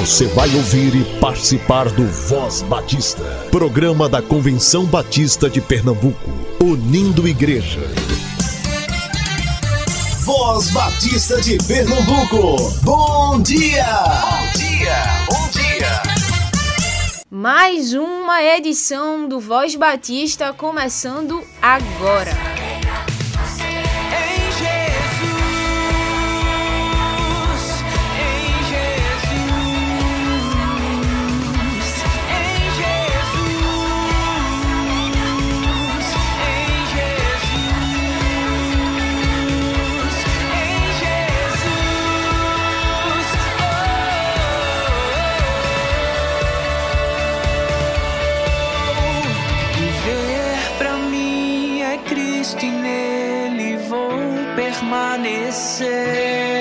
Você vai ouvir e participar do Voz Batista, programa da Convenção Batista de Pernambuco, unindo igreja. Voz Batista de Pernambuco, bom dia! Bom dia, bom dia! Mais uma edição do Voz Batista começando agora. Muito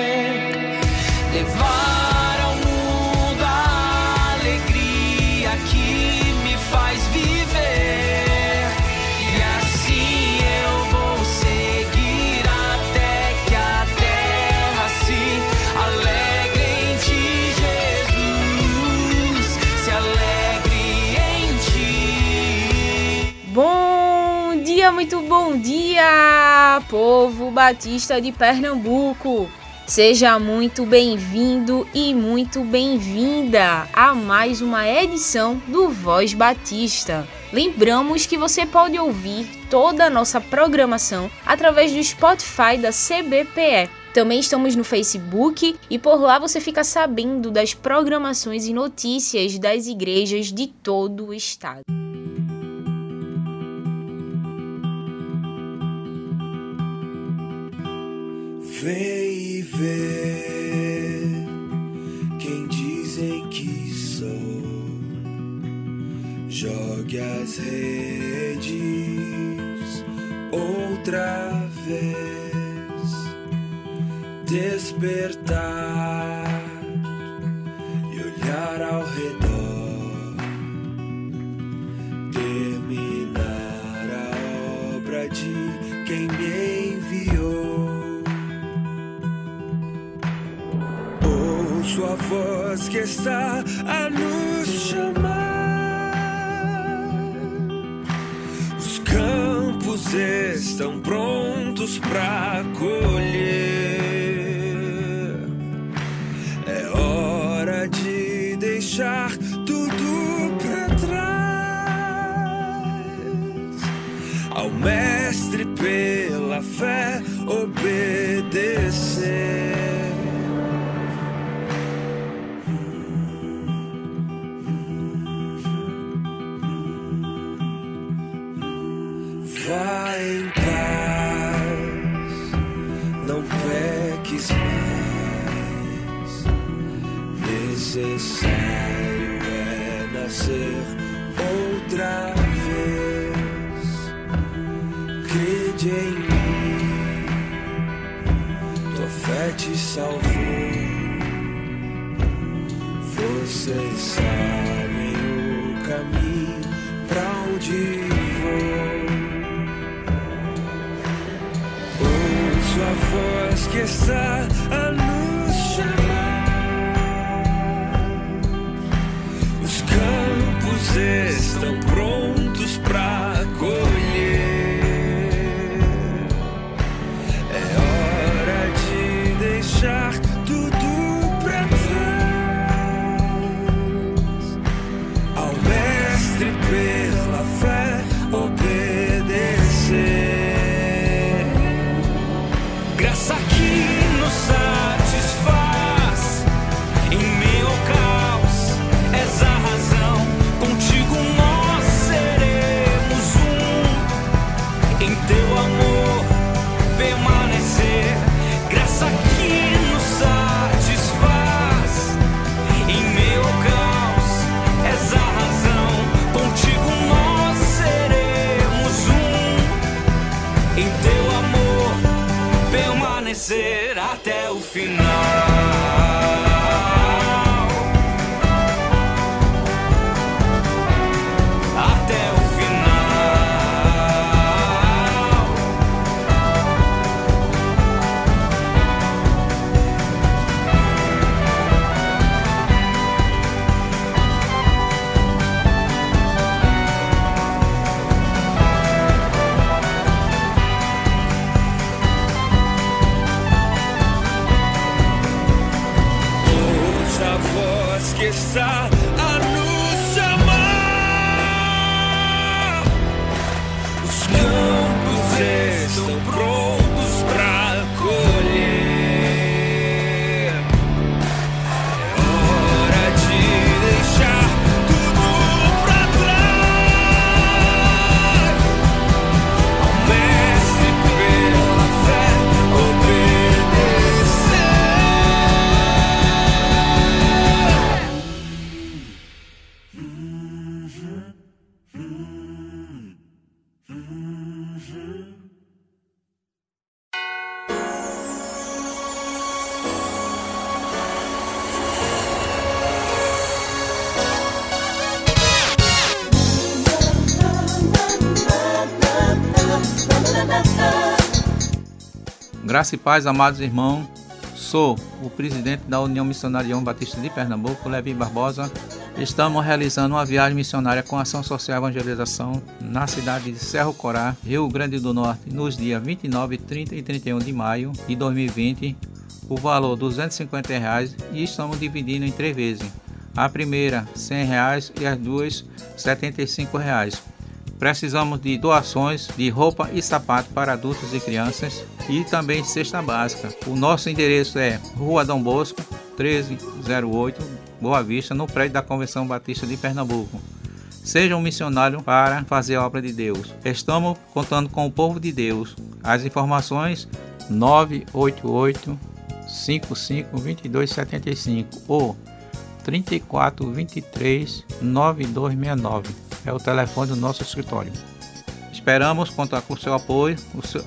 bom dia, povo batista de Pernambuco. Seja muito bem-vindo e muito bem-vinda a mais uma edição do Voz Batista. Lembramos que você pode ouvir toda a nossa programação através do Spotify da CBPE. Também estamos no Facebook e por lá você fica sabendo das programações e notícias das igrejas de todo o estado. Vem e vê quem dizem que sou. Jogue as redes outra vez. Despertar que está a nos chamar. Os campos estão prontos para colher. É hora de deixar tudo para trás. Ao Mestre pela fé obedecer. Que está a nos chamar. estão Graça e paz, amados irmãos. Sou o presidente da União Missionária João Batista de Pernambuco, Levi Barbosa. Estamos realizando uma viagem missionária com ação social e evangelização na cidade de Cerro Corá, Rio Grande do Norte, nos dias 29, 30 e 31 de maio de 2020. O valor 250 reais, e estamos dividindo em três vezes. A primeira, 100 reais, e as duas, 75 reais. Precisamos de doações de roupa e sapato para adultos e crianças e também cesta básica. O nosso endereço é Rua Dom Bosco, 1308, Boa Vista, no prédio da Convenção Batista de Pernambuco. Seja um missionário para fazer a obra de Deus. Estamos contando com o povo de Deus. As informações 988 55 2275 ou 3423 9269 é o telefone do nosso escritório. Esperamos contar com o seu apoio,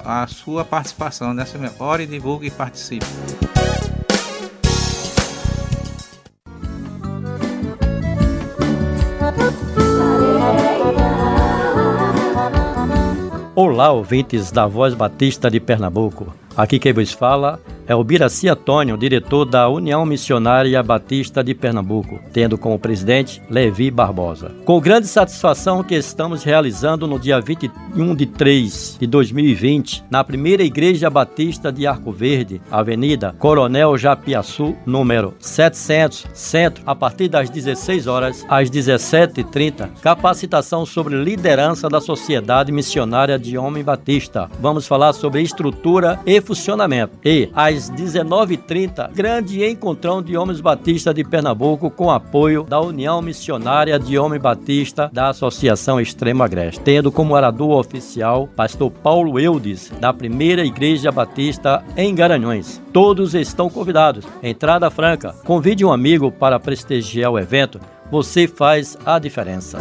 a sua participação nessa e divulgue e participe. Olá, ouvintes da Voz Batista de Pernambuco. Aqui quem vos fala é o Biraci Antônio, diretor da União Missionária Batista de Pernambuco, tendo como presidente Levi Barbosa. Com grande satisfação que estamos realizando no dia 21 de 3 de 2020, na primeira Igreja Batista de Arco Verde, Avenida Coronel Japiaçu, número 700, Centro, a partir das 16 horas às 17h30, capacitação sobre liderança da Sociedade Missionária de Homem Batista. Vamos falar sobre estrutura e funcionamento. E às às 19h30, grande encontrão de homens batistas de Pernambuco com apoio da União Missionária de Homem Batista da Associação Extremo Agreste, tendo como orador oficial pastor Paulo Eudes, da Primeira Igreja Batista em Garanhões. Todos estão convidados. Entrada franca. Convide um amigo para prestigiar o evento. Você faz a diferença.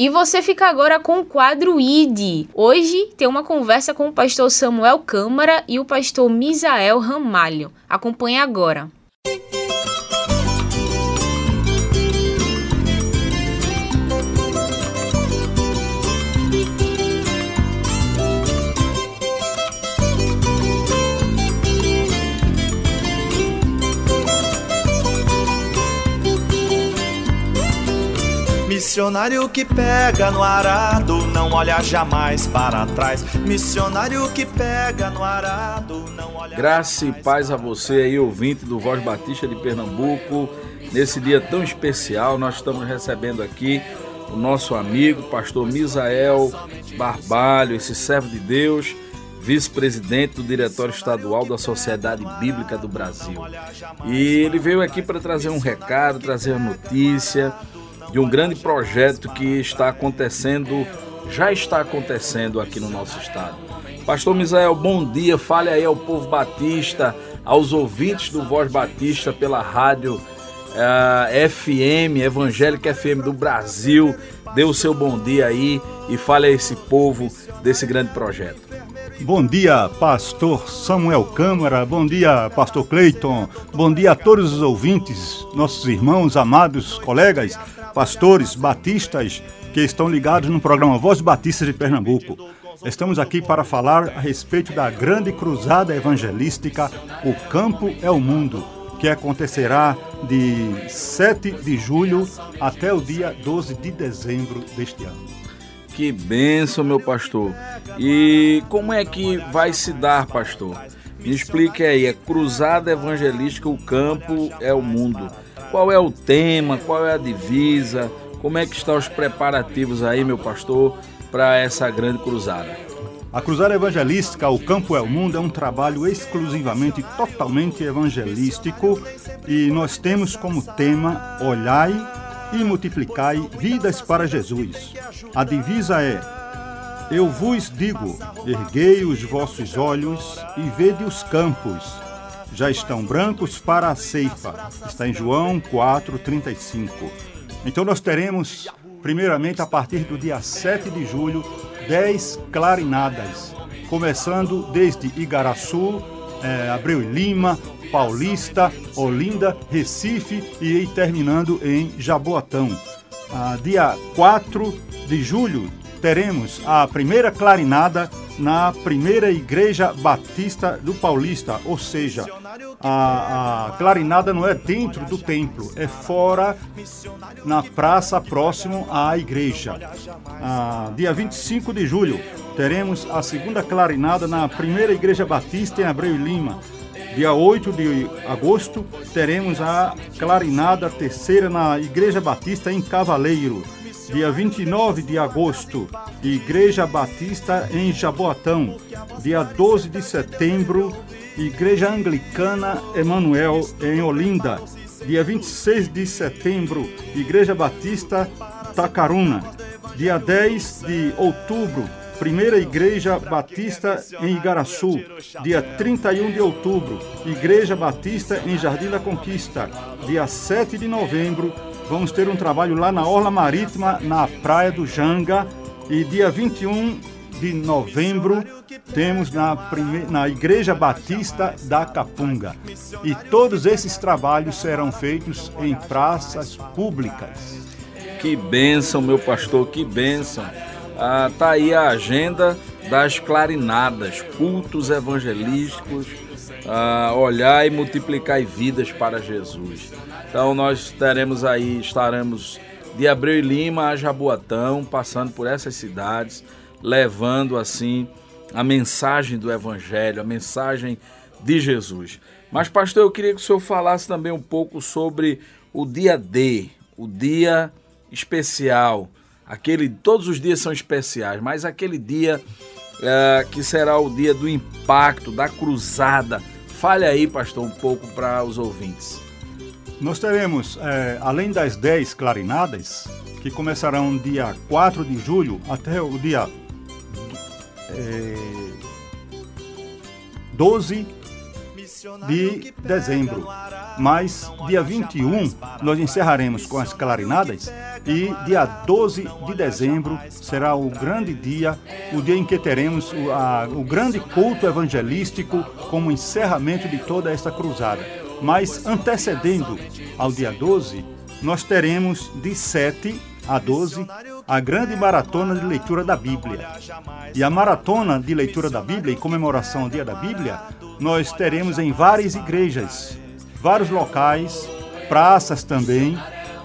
E você fica agora com o quadro ID. Hoje tem uma conversa com o pastor Samuel Câmara e o pastor Misael Ramalho. Acompanhe agora. Missionário que pega no arado, não olha jamais para trás. Missionário que pega no arado, não olha Graça e paz a você aí, ouvinte do Voz Batista de Pernambuco. Nesse dia tão especial, nós estamos recebendo aqui o nosso amigo, pastor Misael Barbalho, esse servo de Deus, vice-presidente do Diretório Estadual da Sociedade Bíblica do Brasil. E ele veio aqui para trazer um recado, trazer uma notícia de um grande projeto que está acontecendo, já está acontecendo aqui no nosso estado. Pastor Misael, bom dia. Fale aí ao povo batista, aos ouvintes do Voz Batista pela rádio uh, eh, FM, Evangélica FM do Brasil. Dê o seu bom dia aí e fale a esse povo desse grande projeto. Bom dia, pastor Samuel Câmara. Bom dia, pastor Cleiton. Bom dia a todos os ouvintes, nossos irmãos, amados, colegas pastores batistas que estão ligados no programa Voz Batista de Pernambuco. Estamos aqui para falar a respeito da grande cruzada evangelística O Campo é o Mundo, que acontecerá de 7 de julho até o dia 12 de dezembro deste ano. Que benção, meu pastor. E como é que vai se dar, pastor? Me explique aí, é Cruzada Evangelística O Campo é o Mundo. Qual é o tema? Qual é a divisa? Como é que estão os preparativos aí, meu pastor, para essa grande cruzada? A Cruzada Evangelística O Campo é o Mundo é um trabalho exclusivamente, totalmente evangelístico e nós temos como tema Olhai e multiplicai vidas para Jesus. A divisa é Eu vos digo, erguei os vossos olhos e vede os campos já estão brancos para a ceifa. Está em João 4:35. Então nós teremos primeiramente a partir do dia 7 de julho 10 clarinadas, começando desde Igaraçu, é, Abreu e Lima, Paulista, Olinda, Recife e terminando em Jaboatão. ah, dia 4 de julho, teremos a primeira clarinada na primeira Igreja Batista do Paulista, ou seja, a, a, clarinada não é dentro do templo, é fora, na praça próximo à igreja. Ah, dia 25 de julho, teremos a segunda clarinada na primeira Igreja Batista em Abreu e Lima. Dia 8 de agosto, teremos a clarinada terceira na Igreja Batista em Cavaleiro. Dia 29 de agosto, Igreja Batista em Jaboatão. Dia 12 de setembro, Igreja Anglicana Emanuel em Olinda. Dia 26 de setembro, Igreja Batista Tacaruna. Dia 10 de outubro, Primeira Igreja Batista em Igaraçu, dia 31 de outubro, Igreja Batista em Jardim da Conquista, dia 7 de novembro, vamos ter um trabalho lá na Orla Marítima, na Praia do Janga, e dia 21 de novembro temos na, prime... na Igreja Batista da Capunga. E todos esses trabalhos serão feitos em praças públicas. Que bênção, meu pastor, que bênção. Ah, tá aí a agenda das clarinadas, cultos evangelísticos, ah, olhar e multiplicar vidas para Jesus. Então nós teremos aí, estaremos de Abreu e Lima a Jaboatão, passando por essas cidades, levando assim a mensagem do Evangelho, a mensagem de Jesus. Mas, pastor, eu queria que o senhor falasse também um pouco sobre o dia D, o dia especial Aquele, todos os dias são especiais, mas aquele dia é, que será o dia do impacto, da cruzada. Fale aí, pastor, um pouco para os ouvintes. Nós teremos, é, além das 10 clarinadas, que começarão dia 4 de julho até o dia é, 12 de dezembro. Mas dia 21 nós encerraremos com as clarinadas e dia 12 de dezembro será o grande dia, o dia em que teremos o, a, o grande culto evangelístico como encerramento de toda esta cruzada. Mas antecedendo ao dia 12, nós teremos de 7 a 12 a grande maratona de leitura da Bíblia. E a maratona de leitura da Bíblia, em comemoração ao Dia da Bíblia, nós teremos em várias igrejas, vários locais, praças também,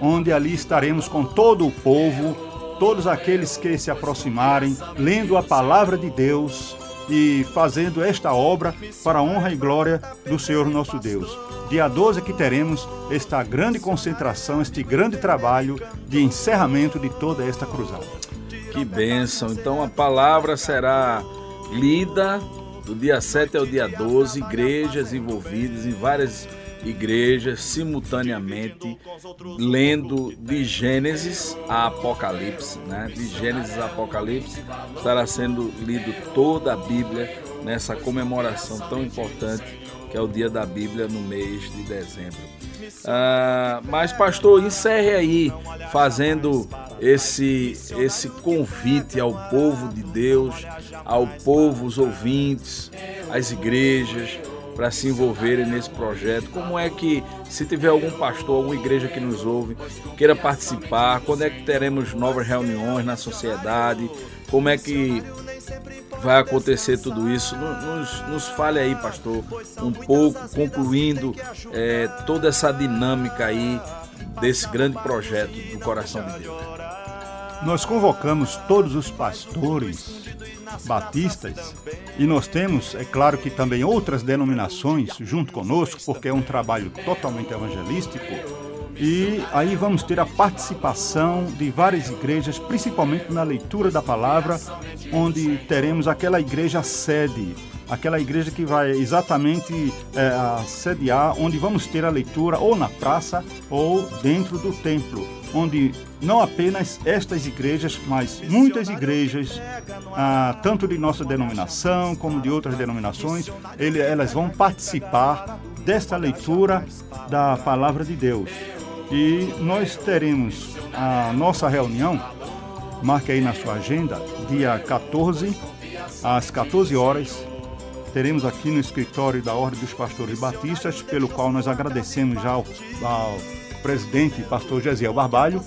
onde ali estaremos com todo o povo, todos aqueles que se aproximarem, lendo a palavra de Deus e fazendo esta obra para a honra e glória do Senhor nosso Deus. Dia 12 que teremos esta grande concentração, este grande trabalho de encerramento de toda esta cruzada. Que bênção! Então a palavra será lida do dia 7 ao dia 12, igrejas envolvidas em várias igrejas simultaneamente lendo de Gênesis a Apocalipse, né? De Gênesis a Apocalipse estará sendo lido toda a Bíblia nessa comemoração tão importante que é o dia da Bíblia no mês de dezembro. Ah, mas pastor, encerre aí fazendo esse esse convite ao povo de Deus, ao povo, os ouvintes, às igrejas, para se envolverem nesse projeto. Como é que, se tiver algum pastor, alguma igreja que nos ouve, queira participar, quando é que teremos novas reuniões na sociedade, como é que vai acontecer tudo isso? Nos, nos fale aí, pastor, um pouco, concluindo é, toda essa dinâmica aí desse grande projeto do coração de Deus. Nós convocamos todos os pastores batistas e nós temos, é claro que também outras denominações junto conosco, porque é um trabalho totalmente evangelístico. E aí vamos ter a participação de várias igrejas, principalmente na leitura da palavra, onde teremos aquela igreja sede, aquela igreja que vai exatamente é, sediar, onde vamos ter a leitura ou na praça ou dentro do templo onde não apenas estas igrejas, mas muitas igrejas, ah, tanto de nossa denominação como de outras denominações, ele, elas vão participar desta leitura da palavra de Deus. E nós teremos a nossa reunião, marque aí na sua agenda, dia 14, às 14 horas, teremos aqui no escritório da Ordem dos Pastores Batistas, pelo qual nós agradecemos já ao, ao presidente, pastor Gesiel Barbalho,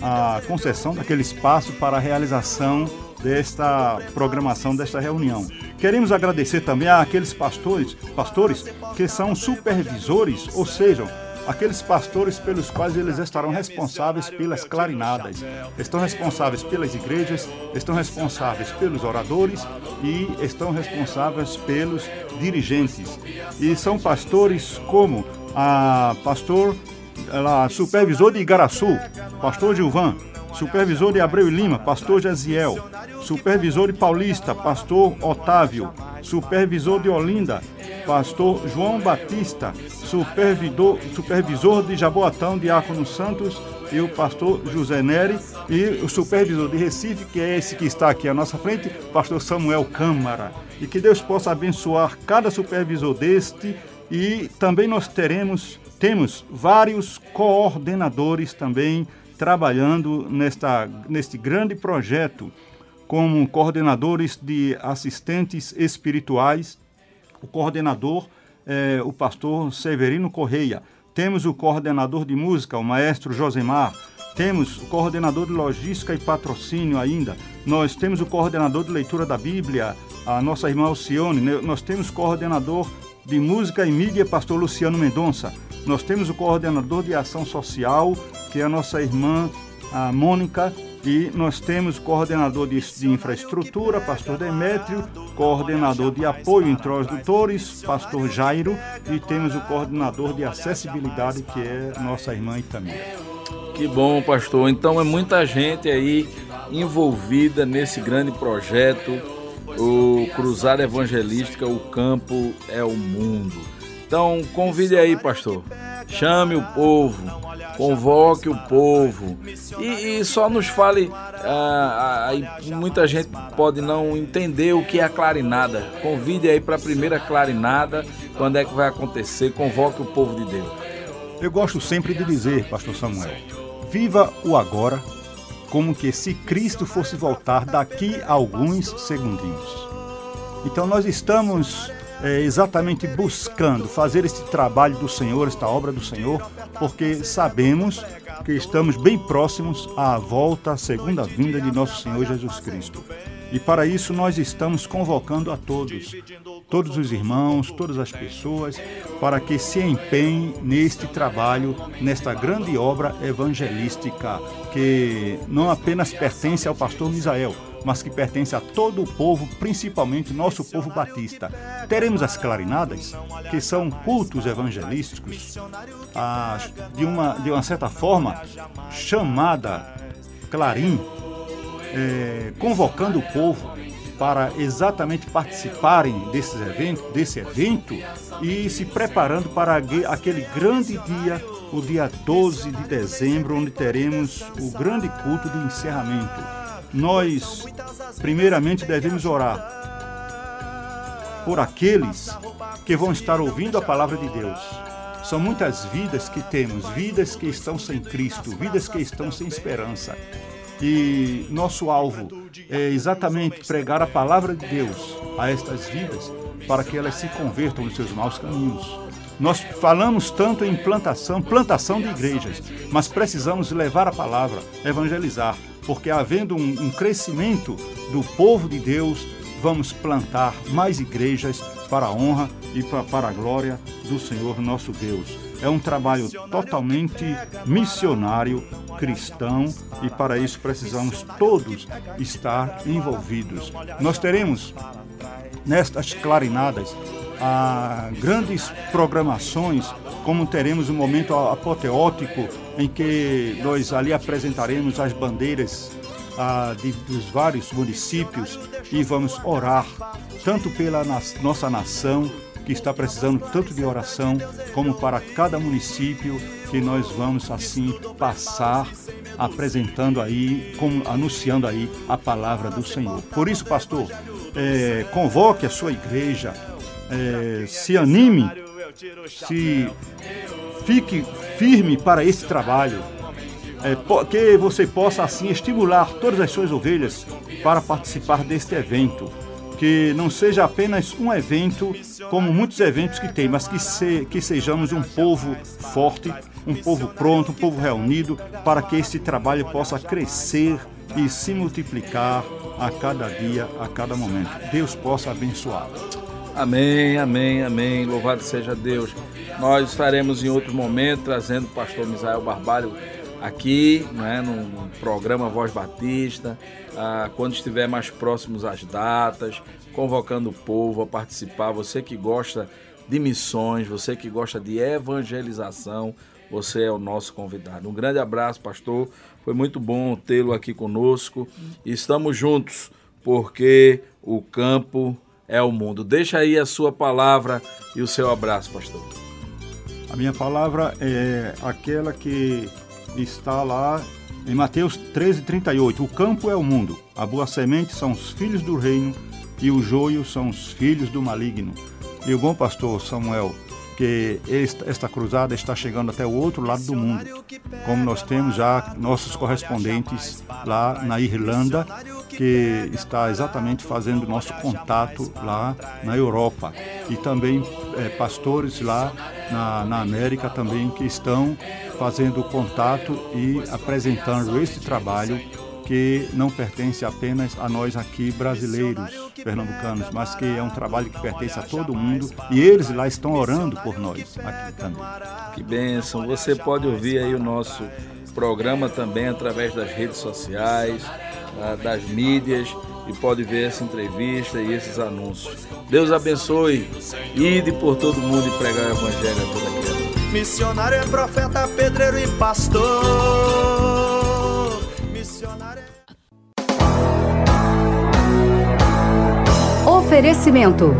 a concessão daquele espaço para a realização desta programação desta reunião. Queremos agradecer também àqueles pastores, pastores que são supervisores, ou seja, aqueles pastores pelos quais eles estarão responsáveis pelas clarinadas, estão responsáveis pelas igrejas, estão responsáveis pelos oradores e estão responsáveis pelos dirigentes. E são pastores como a pastor, a supervisor de Igaraçu, pastor Gilvan, supervisor de Abreu e Lima, pastor Jaziel, supervisor de Paulista, pastor Otávio, supervisor de Olinda, pastor João Batista, supervisor, supervisor de Jaboatão, Diácono Santos, e o pastor José Neri, e o supervisor de Recife, que é esse que está aqui à nossa frente, pastor Samuel Câmara. E que Deus possa abençoar cada supervisor deste, e também nós teremos, temos vários coordenadores também trabalhando nesta, neste grande projeto como coordenadores de assistentes espirituais, o coordenador é o pastor Severino Correia, temos o coordenador de música, o maestro Josemar, temos o coordenador de logística e patrocínio ainda, nós temos o coordenador de leitura da Bíblia, a nossa irmã Alcione, nós temos coordenador de música e mídia, pastor Luciano Mendonça, nós temos o coordenador de ação social, que é a nossa irmã a Mônica, e nós temos o coordenador de, de infraestrutura, pastor Demétrio, coordenador de apoio introdutores, pastor Jairo, e temos o coordenador de acessibilidade, que é nossa irmã Itamir. Que bom, pastor. Então é muita gente aí envolvida nesse grande projeto, o Cruzada Evangelística, o campo é o mundo. Então convide aí, pastor. Chame o povo, convoque o povo e, e só nos fale. Ah, ah, muita gente pode não entender o que é a clarinada. Convide aí para a primeira clarinada. Quando é que vai acontecer? Convoque o povo de Deus. Eu gosto sempre de dizer, Pastor Samuel, viva o agora como que se Cristo fosse voltar daqui a alguns segundinhos. Então nós estamos é, exatamente buscando fazer este trabalho do Senhor, esta obra do Senhor, porque sabemos que estamos bem próximos à volta, à segunda vinda de nosso Senhor Jesus Cristo. E para isso nós estamos convocando a todos, todos os irmãos, todas as pessoas, para que se empenhem neste trabalho, nesta grande obra evangelística, que não apenas pertence ao pastor Misael, mas que pertence a todo o povo, principalmente nosso povo batista. Teremos as clarinadas, que são cultos evangelísticos, de, uma, de uma certa forma chamada Clarim, é, convocando o povo para exatamente participarem desses eventos, desse evento e se preparando para aquele grande dia, o dia 12 de dezembro, onde teremos o grande culto de encerramento nós, primeiramente, devemos orar por aqueles que vão estar ouvindo a palavra de Deus. São muitas vidas que temos, vidas que estão sem Cristo, vidas que estão sem esperança. E nosso alvo é exatamente pregar a palavra de Deus a estas vidas para que elas se convertam nos seus maus caminhos. Nós falamos tanto em plantação, plantação de igrejas, mas precisamos levar a palavra, evangelizar, porque havendo um, um crescimento do povo de Deus, vamos plantar mais igrejas para a honra e para, para a glória do Senhor nosso Deus. É um trabalho totalmente missionário, cristão, e para isso precisamos todos estar envolvidos. Nós teremos nestas clarinadas a grandes programações, como teremos um momento apoteótico em que nós ali apresentaremos as bandeiras ah, de, dos vários municípios e vamos orar tanto pela nossa nação que está precisando tanto de oração, como para cada município que nós vamos assim passar apresentando aí, como, anunciando aí a palavra do Senhor. Por isso, pastor, é, convoque a sua igreja, é, se anime, se fique firme para esse trabalho, é, que você possa assim estimular todas as suas ovelhas para participar deste evento. Que não seja apenas um evento como muitos eventos que tem, mas que, se, que sejamos um povo forte, um povo pronto, um povo reunido, para que esse trabalho possa crescer e se multiplicar a cada dia, a cada momento. Deus possa abençoar. Amém, amém, amém. Louvado seja Deus. Nós estaremos em outro momento trazendo o pastor Misael Barbalho aqui, né, no, programa Voz Batista, ah, quando estiver mais próximos às datas, convocando o povo a participar. Você que gosta de missões, você que gosta de evangelização, você é o nosso convidado. Um grande abraço, pastor. Foi muito bom tê-lo aqui conosco. Estamos juntos, porque o campo é o mundo. Deixa aí a sua palavra e o seu abraço, pastor. A minha palavra é aquela que está lá em Mateus 13, 38. O campo é o mundo, a boa semente são os filhos do reino e o joio são os filhos do maligno. E o bom pastor Samuel, que esta, cruzada está chegando até o outro lado do mundo, como nós temos já nossos correspondentes lá na Irlanda, que está exatamente fazendo nosso contato lá na Europa, e também é, pastores lá na, na América também que estão fazendo contato e apresentando esse trabalho que não pertence apenas a nós aqui brasileiros, pernambucanos, mas que é um trabalho que pertence a todo mundo e eles lá estão orando por nós aqui também. Que bênção! Você pode ouvir aí o nosso programa também através das redes sociais, das mídias e pode ver essa entrevista e esses anúncios. Deus abençoe. Ide por todo mundo e pregar o evangelho a toda criatura. Missionário é profeta, pedreiro e pastor. Oferecimento.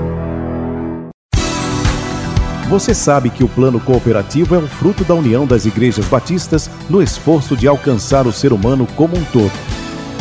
Você sabe que o plano cooperativo é um fruto da união das igrejas batistas no esforço de alcançar o ser humano como um todo.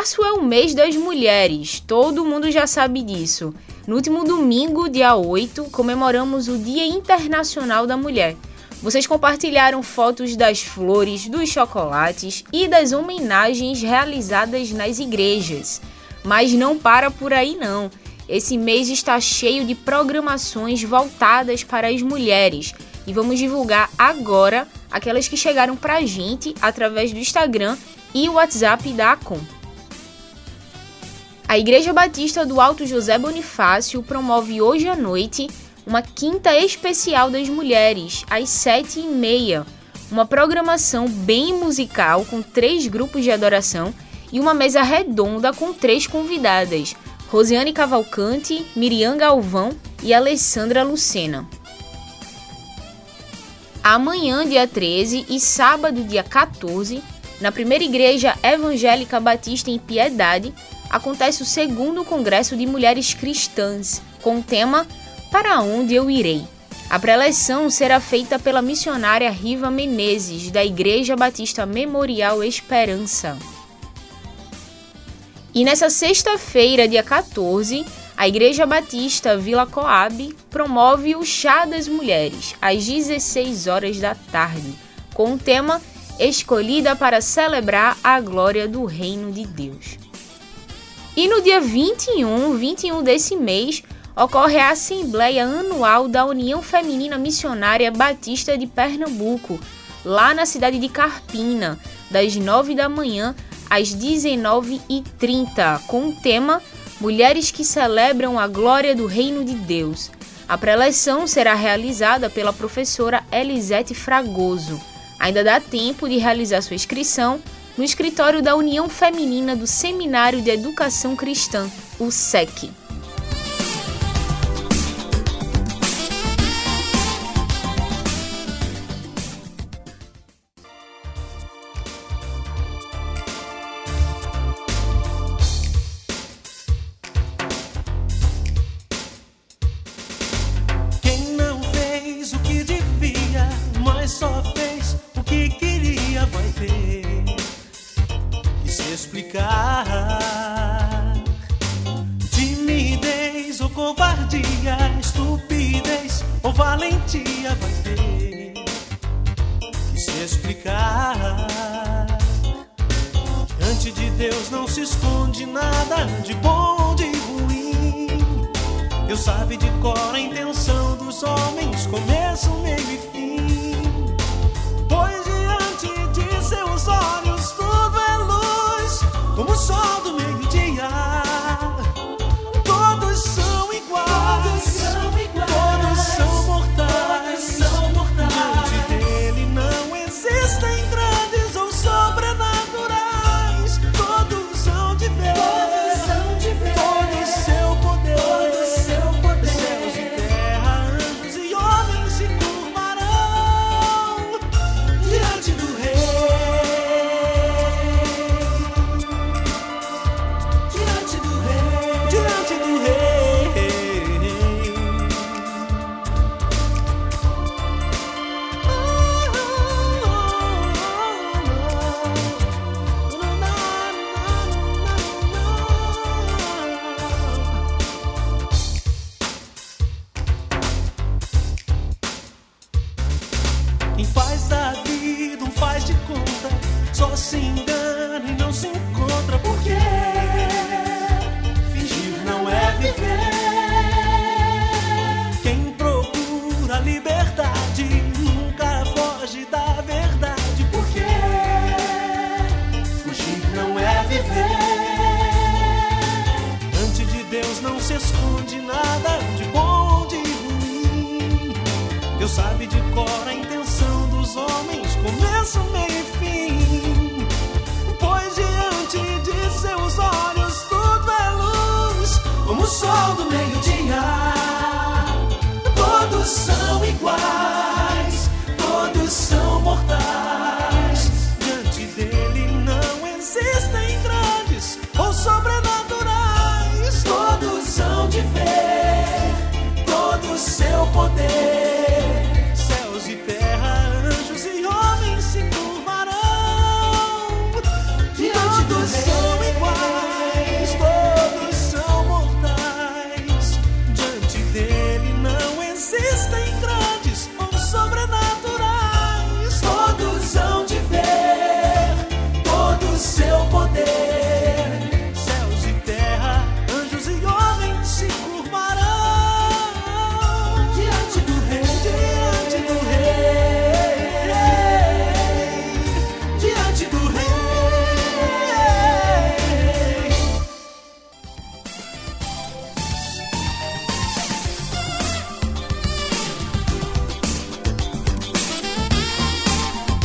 Março é o mês das mulheres, todo mundo já sabe disso. No último domingo, dia 8, comemoramos o Dia Internacional da Mulher. Vocês compartilharam fotos das flores, dos chocolates e das homenagens realizadas nas igrejas. Mas não para por aí não. Esse mês está cheio de programações voltadas para as mulheres e vamos divulgar agora aquelas que chegaram para a gente através do Instagram e WhatsApp da ACOM. A Igreja Batista do Alto José Bonifácio promove hoje à noite uma quinta especial das mulheres, às sete e meia. Uma programação bem musical com três grupos de adoração e uma mesa redonda com três convidadas: Rosiane Cavalcante, Miriam Galvão e Alessandra Lucena. Amanhã, dia 13 e sábado, dia 14, na primeira igreja evangélica batista em Piedade, acontece o segundo Congresso de Mulheres Cristãs, com o tema para onde eu irei? A preleção será feita pela missionária Riva Menezes, da Igreja Batista Memorial Esperança. E nessa sexta-feira, dia 14, a Igreja Batista Vila Coab promove o Chá das Mulheres, às 16 horas da tarde, com o tema Escolhida para celebrar a glória do Reino de Deus. E no dia 21, 21 desse mês, ocorre a Assembleia Anual da União Feminina Missionária Batista de Pernambuco, lá na cidade de Carpina, das 9 da manhã às 19h30, com o tema Mulheres que celebram a glória do Reino de Deus. A preleção será realizada pela professora Elisete Fragoso. Ainda dá tempo de realizar sua inscrição no escritório da União Feminina do Seminário de Educação Cristã, o SEC.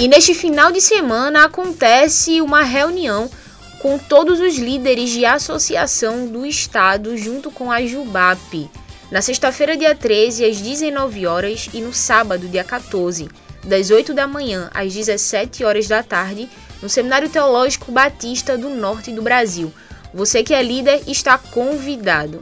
E neste final de semana acontece uma reunião com todos os líderes de associação do estado junto com a Jubap. Na sexta-feira, dia 13, às 19 horas e no sábado, dia 14, das 8 da manhã às 17 horas da tarde, no Seminário Teológico Batista do Norte do Brasil. Você que é líder está convidado.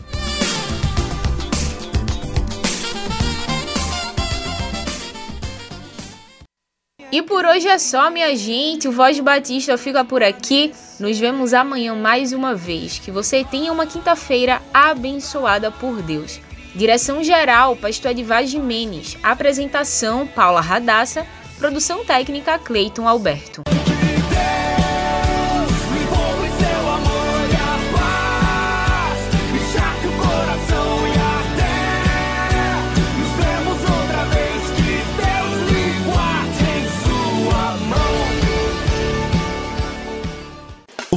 E por hoje é só, minha gente. O Voz Batista fica por aqui. Nos vemos amanhã mais uma vez. Que você tenha uma quinta-feira abençoada por Deus. Direção geral, Pastor Edivar Jimenez. Apresentação, Paula Radassa. Produção técnica, Cleiton Alberto.